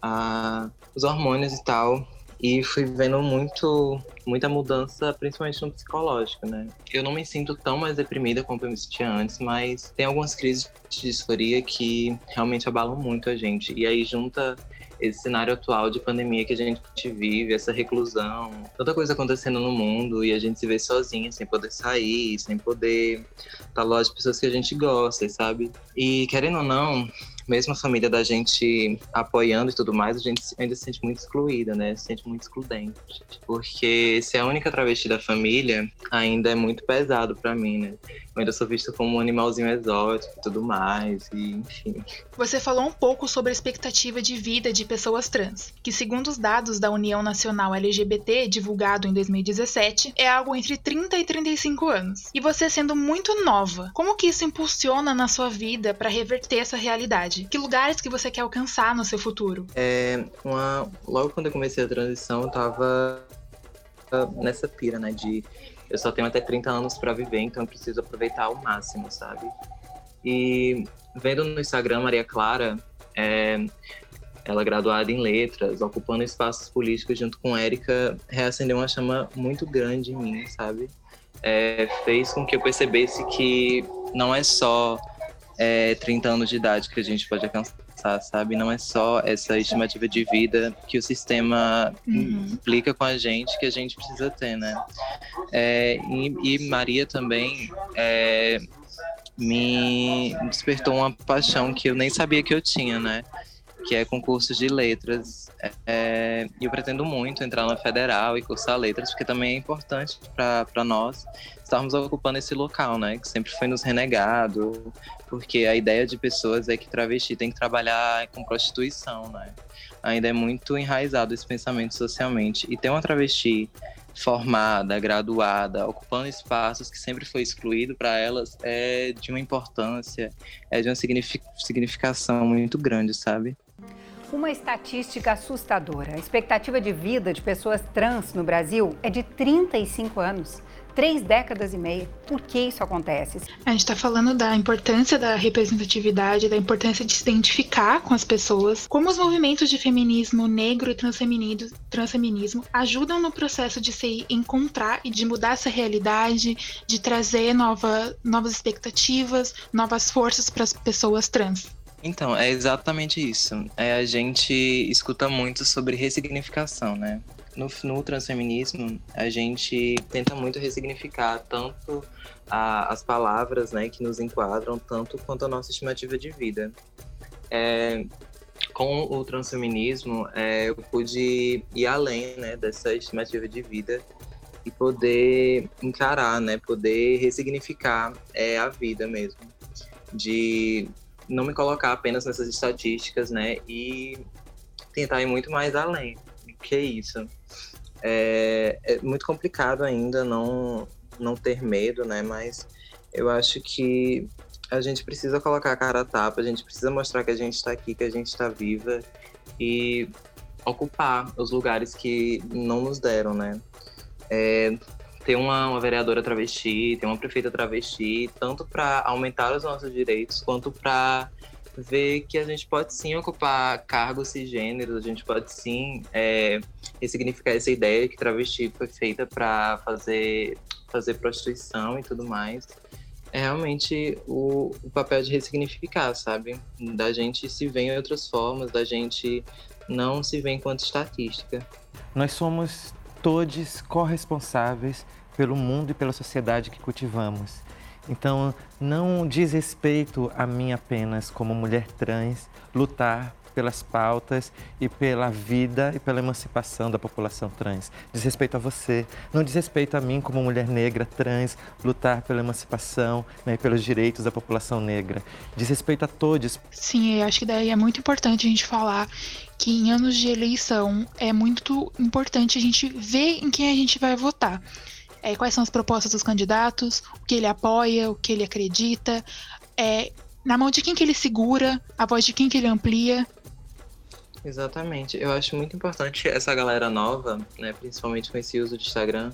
a, os hormônios e tal, e fui vendo muito muita mudança, principalmente no psicológico, né? Eu não me sinto tão mais deprimida como eu me sentia antes, mas tem algumas crises de disforia que realmente abalam muito a gente. E aí junta esse cenário atual de pandemia que a gente vive, essa reclusão, tanta coisa acontecendo no mundo e a gente se vê sozinha, sem poder sair, sem poder estar longe de pessoas que a gente gosta, sabe? E querendo ou não, mesmo a família da gente apoiando e tudo mais, a gente ainda se sente muito excluída, né? Se sente muito excludente. Porque ser a única travesti da família ainda é muito pesado pra mim, né? Eu ainda sou vista como um animalzinho exótico e tudo mais, e enfim. Você falou um pouco sobre a expectativa de vida de pessoas trans, que segundo os dados da União Nacional LGBT, divulgado em 2017, é algo entre 30 e 35 anos. E você sendo muito nova, como que isso impulsiona na sua vida para reverter essa realidade? Que lugares que você quer alcançar no seu futuro? É, uma... Logo quando eu comecei a transição, eu tava nessa pira, né? De eu só tenho até 30 anos para viver, então eu preciso aproveitar ao máximo, sabe? E vendo no Instagram Maria Clara, é, ela graduada em letras, ocupando espaços políticos junto com Érica, reacendeu uma chama muito grande em mim, sabe? É, fez com que eu percebesse que não é só é, 30 anos de idade que a gente pode alcançar, sabe? Não é só essa estimativa de vida que o sistema Uhum. implica com a gente que a gente precisa ter, né? É, e, e Maria também é, me despertou uma paixão que eu nem sabia que eu tinha, né? Que é concursos de letras. É, eu pretendo muito entrar na federal e cursar letras, porque também é importante para nós estarmos ocupando esse local, né? Que sempre foi nos renegado, porque a ideia de pessoas é que travesti tem que trabalhar com prostituição, né? Ainda é muito enraizado esse pensamento socialmente. E ter uma travesti formada, graduada, ocupando espaços que sempre foi excluído para elas é de uma importância, é de uma signifi- significação muito grande, sabe? Uma estatística assustadora. A expectativa de vida de pessoas trans no Brasil é de 35 anos. Três décadas e meia. Por que isso acontece? A gente tá falando da importância da representatividade, da importância de se identificar com as pessoas, como os movimentos de feminismo negro e transfeminismo, transfeminismo ajudam no processo de se encontrar e de mudar essa realidade, de trazer nova, novas expectativas, novas forças para as pessoas trans. Então, é exatamente isso. É, a gente escuta muito sobre ressignificação, né? No, no transfeminismo, a gente tenta muito ressignificar tanto a- as palavras né, que nos enquadram, tanto quanto a nossa estimativa de vida. É, com o transfeminismo, é, eu pude ir além né, dessa estimativa de vida e poder encarar, né, poder ressignificar é, a vida mesmo. De não me colocar apenas nessas estatísticas, né? E tentar ir muito mais além. Que isso. É, é muito complicado ainda não, não ter medo, né? Mas eu acho que a gente precisa colocar a cara a tapa, a gente precisa mostrar que a gente está aqui, que a gente está viva e ocupar os lugares que não nos deram, né? É, ter uma, uma vereadora travesti, ter uma prefeita travesti, tanto para aumentar os nossos direitos, quanto para ver que a gente pode sim ocupar cargos cisgêneros, a gente pode sim é, ressignificar essa ideia que travesti foi feita para fazer, fazer prostituição e tudo mais. É realmente o, o papel de ressignificar, sabe? Da gente se ver em outras formas, da gente não se ver enquanto estatística. Nós somos todos corresponsáveis pelo mundo e pela sociedade que cultivamos. Então, não diz respeito a mim apenas como mulher trans lutar pelas pautas e pela vida e pela emancipação da população trans. Diz respeito a você, não diz respeito a mim como mulher negra trans lutar pela emancipação né, e pelos direitos da população negra. Diz respeito a todos. Sim, eu acho que daí é muito importante a gente falar que em anos de eleição é muito importante a gente ver em quem a gente vai votar é, quais são as propostas dos candidatos, o que ele apoia, o que ele acredita, é, na mão de quem que ele segura, a voz de quem que ele amplia. Exatamente. Eu acho muito importante [LAUGHS] essa galera nova, né, principalmente com esse uso de Instagram,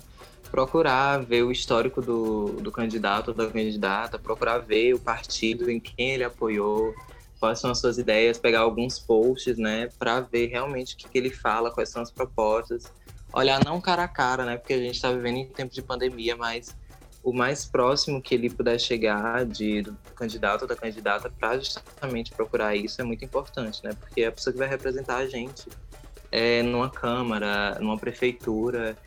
procurar ver o histórico do, do candidato da candidata, procurar ver o partido em quem ele apoiou, quais são as suas ideias, pegar alguns posts, né, para ver realmente o que, que ele fala, quais são as propostas olhar não cara a cara, né? Porque a gente está vivendo em tempo de pandemia, mas o mais próximo que ele puder chegar de, do candidato ou da candidata para justamente procurar isso é muito importante, né? Porque é a pessoa que vai representar a gente é, numa Câmara, numa prefeitura,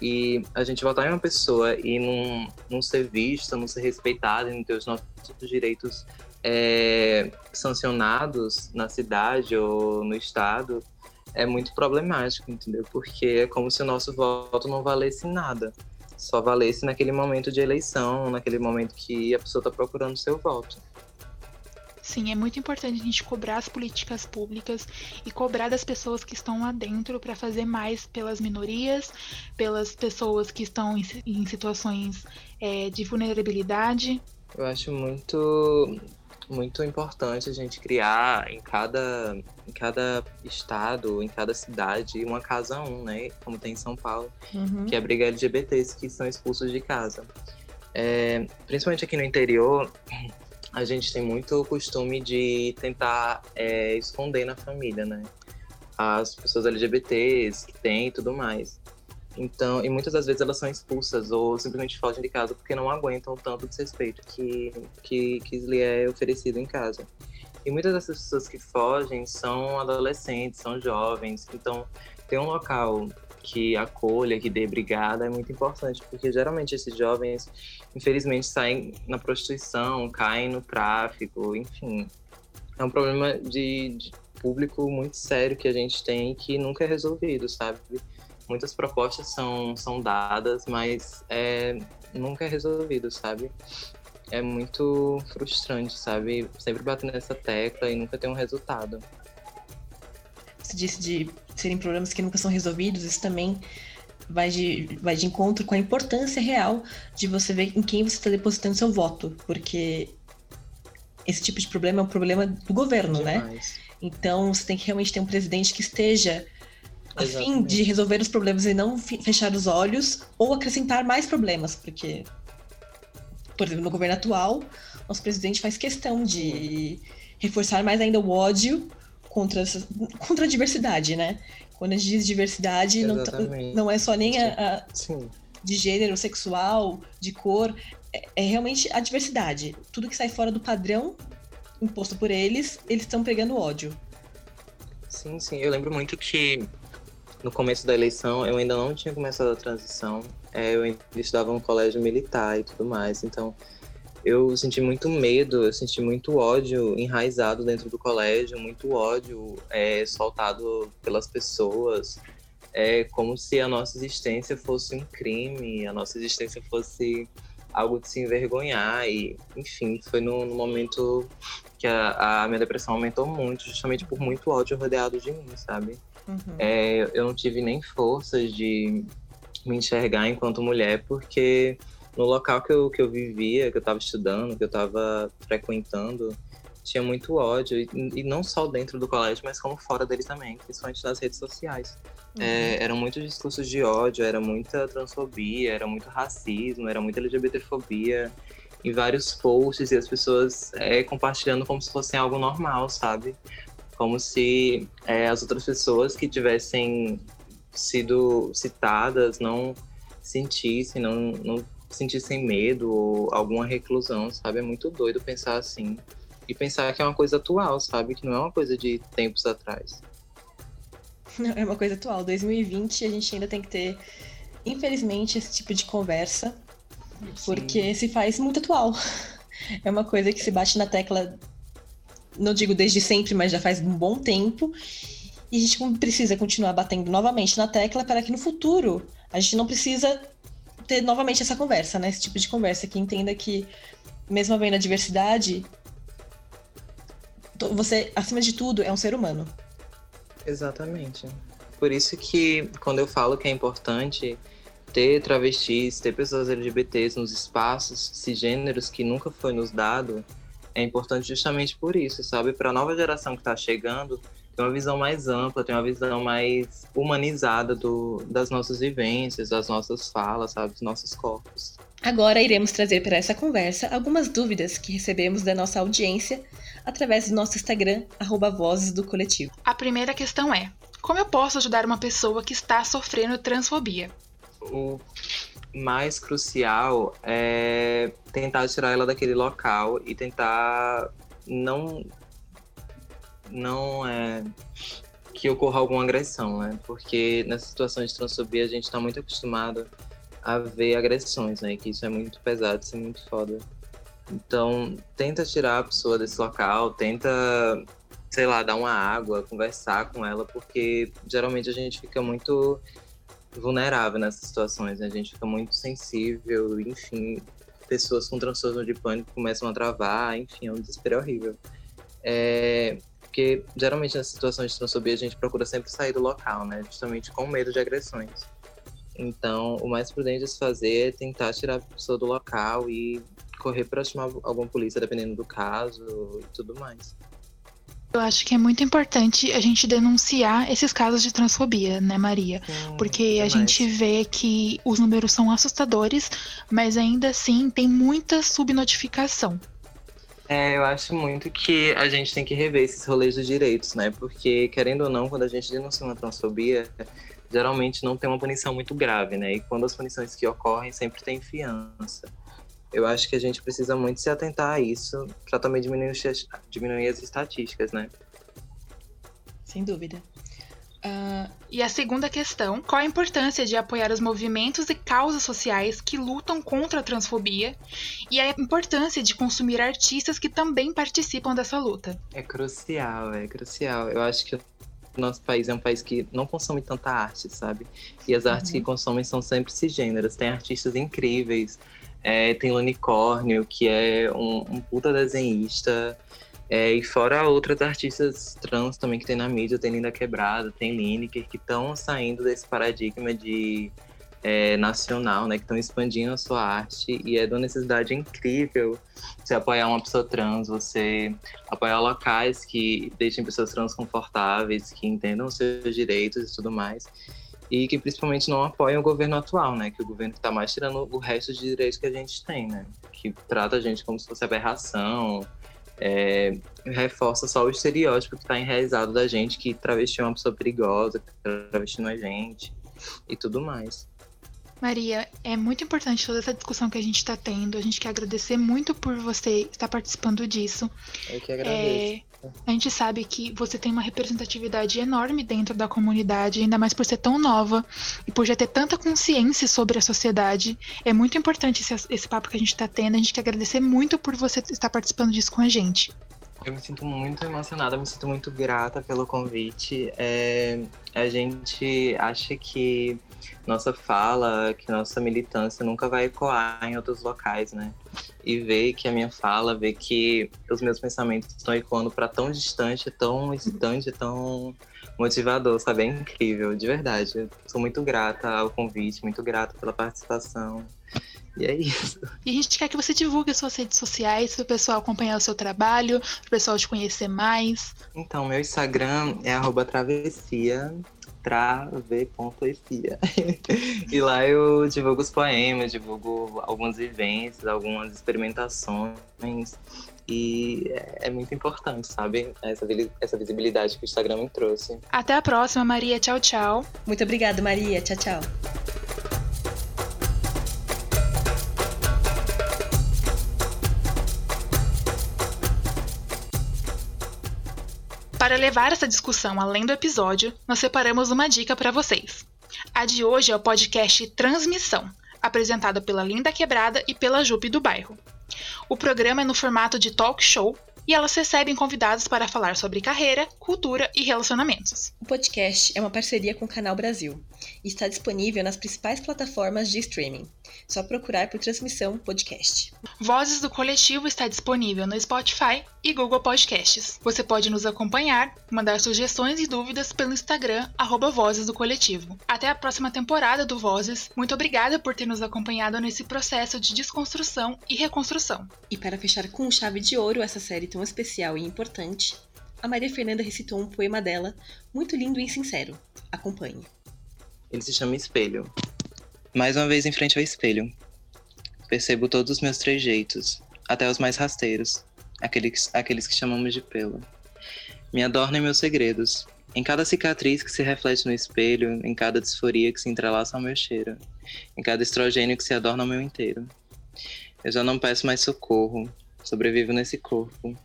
e a gente votar em uma pessoa e não, não ser vista, não ser respeitada não ter os nossos direitos é, sancionados na cidade ou no estado, é muito problemático, entendeu? Porque é como se o nosso voto não valesse nada. Só valesse naquele momento de eleição, naquele momento que a pessoa está procurando seu voto. Sim, é muito importante a gente cobrar as políticas públicas e cobrar das pessoas que estão lá dentro para fazer mais pelas minorias, pelas pessoas que estão em, situações é, de vulnerabilidade. Eu acho muito muito importante a gente criar em cada, em cada estado, em cada cidade, uma casa um, né? Como tem em São Paulo, uhum. que abriga LGBTs que são expulsos de casa. É, principalmente aqui no interior, a gente tem muito costume de tentar é, esconder na família, né? As pessoas LGBTs que tem e tudo mais. Então, e muitas das vezes elas são expulsas ou simplesmente fogem de casa porque não aguentam tanto desrespeito que, que, que lhe é oferecido em casa. E muitas dessas pessoas que fogem são adolescentes, são jovens. Então, ter um local que acolha, que dê brigada é muito importante, porque geralmente esses jovens, infelizmente, saem na prostituição, caem no tráfico, enfim. É um problema de, de público muito sério que a gente tem que nunca é resolvido, sabe? Muitas propostas são, são dadas, mas é, nunca é resolvido, sabe? É muito frustrante, sabe? Sempre bater nessa tecla e nunca ter um resultado. Você disse de serem problemas que nunca são resolvidos, isso também vai de, vai de encontro com a importância real de você ver em quem você está depositando seu voto, porque esse tipo de problema é um problema do governo, né? Demais. né? Então você tem que realmente ter um presidente que esteja a fim de resolver os problemas e não fechar os olhos ou acrescentar mais problemas, porque, por exemplo, no governo atual, nosso presidente faz questão de reforçar mais ainda o ódio contra, contra a diversidade, né? Quando a gente diz diversidade, não, tá, não é só nem a, a de gênero, sexual, de cor, é, é realmente a diversidade. Tudo que sai fora do padrão imposto por eles, eles estão pegando ódio. Sim, sim. Eu lembro muito que no começo da eleição eu ainda não tinha começado a transição, é, eu estudava no colégio militar e tudo mais, então eu senti muito medo, eu senti muito ódio enraizado dentro do colégio, muito ódio é, soltado pelas pessoas, é como se a nossa existência fosse um crime, a nossa existência fosse algo de se envergonhar. E, enfim, foi no, no momento que a, a minha depressão aumentou muito, justamente por muito ódio rodeado de mim, sabe? Uhum. É, eu não tive nem forças de me enxergar enquanto mulher, porque no local que eu, que eu vivia, que eu estava estudando, que eu estava frequentando, tinha muito ódio, e, e, não só dentro do colégio, mas como fora dele também, principalmente nas redes sociais. Uhum. É, eram muitos discursos de ódio, era muita transfobia, era muito racismo, era muita LGBTfobia em vários posts e as pessoas é, compartilhando como se fosse algo normal, sabe? Como se é, as outras pessoas que tivessem sido citadas não sentissem, não, não sentissem medo ou alguma reclusão, sabe? É muito doido pensar assim. E pensar que é uma coisa atual, sabe? Que não é uma coisa de tempos atrás. Não, [LAUGHS] é uma coisa atual. 2020 a gente ainda tem que ter, infelizmente, esse tipo de conversa. Porque se faz muito atual. [LAUGHS] É uma coisa que se bate na tecla, não digo desde sempre, mas já faz um bom tempo. E a gente precisa continuar batendo novamente na tecla para que no futuro a gente não precisa ter novamente essa conversa, né? Esse tipo de conversa que entenda que, mesmo havendo a diversidade, você, acima de tudo, é um ser humano. Exatamente. Por isso que quando eu falo que é importante ter travestis, ter pessoas LGBTs nos espaços cisgêneros que nunca foi nos dado, é importante justamente por isso, sabe? Para a nova geração que está chegando, ter uma visão mais ampla, ter uma visão mais humanizada do, das nossas vivências, das nossas falas, sabe? Dos nossos corpos. Agora iremos trazer para essa conversa algumas dúvidas que recebemos da nossa audiência através do nosso Instagram, arroba Vozes do Coletivo. A primeira questão é: como eu posso ajudar uma pessoa que está sofrendo transfobia? O mais crucial é tentar tirar ela daquele local e tentar não não é que ocorra alguma agressão, né? Porque nessa situação de transfobia a gente está muito acostumado a ver agressões, né? Que isso é muito pesado, isso é muito foda. Então, tenta tirar a pessoa desse local, tenta, sei lá, dar uma água, conversar com ela, porque geralmente a gente fica muito vulnerável nessas situações, né? A gente fica muito sensível, enfim, pessoas com transtorno de pânico começam a travar, enfim, é um desespero horrível. É, porque geralmente nas situações de transfobia a gente procura sempre sair do local, né? Justamente com medo de agressões. Então, o mais prudente a se fazer é tentar tirar a pessoa do local e correr para chamar alguma polícia, dependendo do caso e tudo mais. Eu acho que é muito importante a gente denunciar esses casos de transfobia, né, Maria? Sim, Porque a gente vê que os números são assustadores, mas ainda assim tem muita subnotificação. É, eu acho muito que a gente tem que rever esses rolês dos direitos, né? Porque, querendo ou não, quando a gente denuncia uma transfobia, geralmente não tem uma punição muito grave, né? E quando as punições que ocorrem, sempre tem fiança. Eu acho que a gente precisa muito se atentar a isso para também diminuir, diminuir as estatísticas, né? Sem dúvida. Uh, e a segunda questão: qual a importância de apoiar os movimentos e causas sociais que lutam contra a transfobia e a importância de consumir artistas que também participam dessa luta? É crucial, é crucial. Eu acho que o nosso país é um país que não consome tanta arte, sabe? E as artes que uhum. consomem são sempre cisgêneras. Tem artistas incríveis. É, tem Unicórnio, que é um, um puta desenhista. É, e fora outras artistas trans também que tem na mídia, tem Linda Quebrada, tem Lineker, que estão saindo desse paradigma de é, nacional, né? Que estão expandindo a sua arte e é de uma necessidade incrível você apoiar uma pessoa trans, você apoiar locais que deixem pessoas trans confortáveis, que entendam os seus direitos e tudo mais. E que principalmente não apoiam o governo atual, né? Que o governo está mais tirando o resto de direitos que a gente tem, né? Que trata a gente como se fosse aberração, é, reforça só o estereótipo que está enraizado da gente, que travesti é uma pessoa perigosa, que travesti não é gente e tudo mais. Maria, é muito importante toda essa discussão que a gente está tendo. A gente quer agradecer muito por você estar participando disso. Eu que agradeço. É, a gente sabe que você tem uma representatividade enorme dentro da comunidade, ainda mais por ser tão nova e por já ter tanta consciência sobre a sociedade. É muito importante esse, esse papo que a gente está tendo. A gente quer agradecer muito por você estar participando disso com a gente. Eu me sinto muito emocionada, me sinto muito grata pelo convite. É, a gente acha que nossa fala, que nossa militância nunca vai ecoar em outros locais, né? E ver que a minha fala, ver que os meus pensamentos estão ecoando para tão distante, tão excitante, tão motivador, sabe? É incrível, de verdade. Sou muito grata ao convite, muito grata pela participação. E é isso. E a gente quer que você divulgue as suas redes sociais para o pessoal acompanhar o seu trabalho, para o pessoal te conhecer mais. Então, meu Instagram é travessia, trave.ecia. [LAUGHS] e lá eu divulgo os poemas, divulgo algumas vivências, algumas experimentações. E é, é muito importante, sabe? Essa, essa visibilidade que o Instagram me trouxe. Até a próxima, Maria. Tchau, tchau. Muito obrigada, Maria. Tchau, tchau. Para levar essa discussão além do episódio, nós separamos uma dica para vocês. A de hoje é o podcast Transmissão, apresentado pela Linda Quebrada e pela Jupe do Bairro. O programa é no formato de talk show e elas recebem convidados para falar sobre carreira, cultura e relacionamentos. O podcast é uma parceria com o Canal Brasil e está disponível nas principais plataformas de streaming. Só procurar por Transmissão Podcast. Vozes do Coletivo está disponível no Spotify e Google Podcasts. Você pode nos acompanhar, mandar sugestões e dúvidas pelo Instagram, arroba Vozes do Coletivo. Até a próxima temporada do Vozes. Muito obrigada por ter nos acompanhado nesse processo de desconstrução e reconstrução. E para fechar com chave de ouro essa série tão especial e importante, a Maria Fernanda recitou um poema dela, muito lindo e sincero. Acompanhe. Ele se chama Espelho. Mais uma vez em frente ao espelho. Percebo todos os meus trejeitos, até os mais rasteiros, aqueles, aqueles que chamamos de pelo. Me adorno em meus segredos, em cada cicatriz que se reflete no espelho, em cada disforia que se entrelaça ao meu cheiro, em cada estrogênio que se adorna ao meu inteiro. Eu já não peço mais socorro, sobrevivo nesse corpo.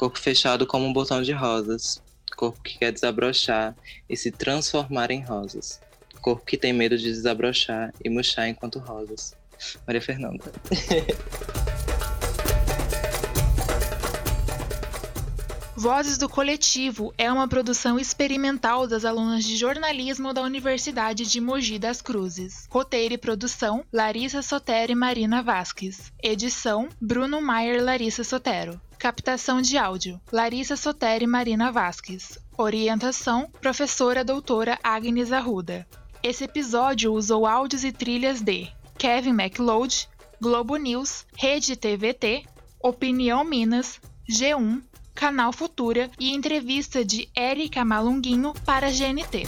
Corpo fechado como um botão de rosas, corpo que quer desabrochar e se transformar em rosas corpo que tem medo de desabrochar e murchar enquanto rosas. Maria Fernanda. [LAUGHS] Vozes do Coletivo é uma produção experimental das alunas de jornalismo da Universidade de Mogi das Cruzes. Roteiro e produção: Larissa Sotero e Marina Vasques. Edição: Bruno Maier Larissa Sotero. Captação de áudio: Larissa Sotero e Marina Vasques. Orientação: Professora Doutora Agnes Arruda. Esse episódio usou áudios e trilhas de Kevin MacLeod, Globo News, Rede TVT, Opinião Minas, G1, Canal Futura e entrevista de Érica Malunguinho para GNT.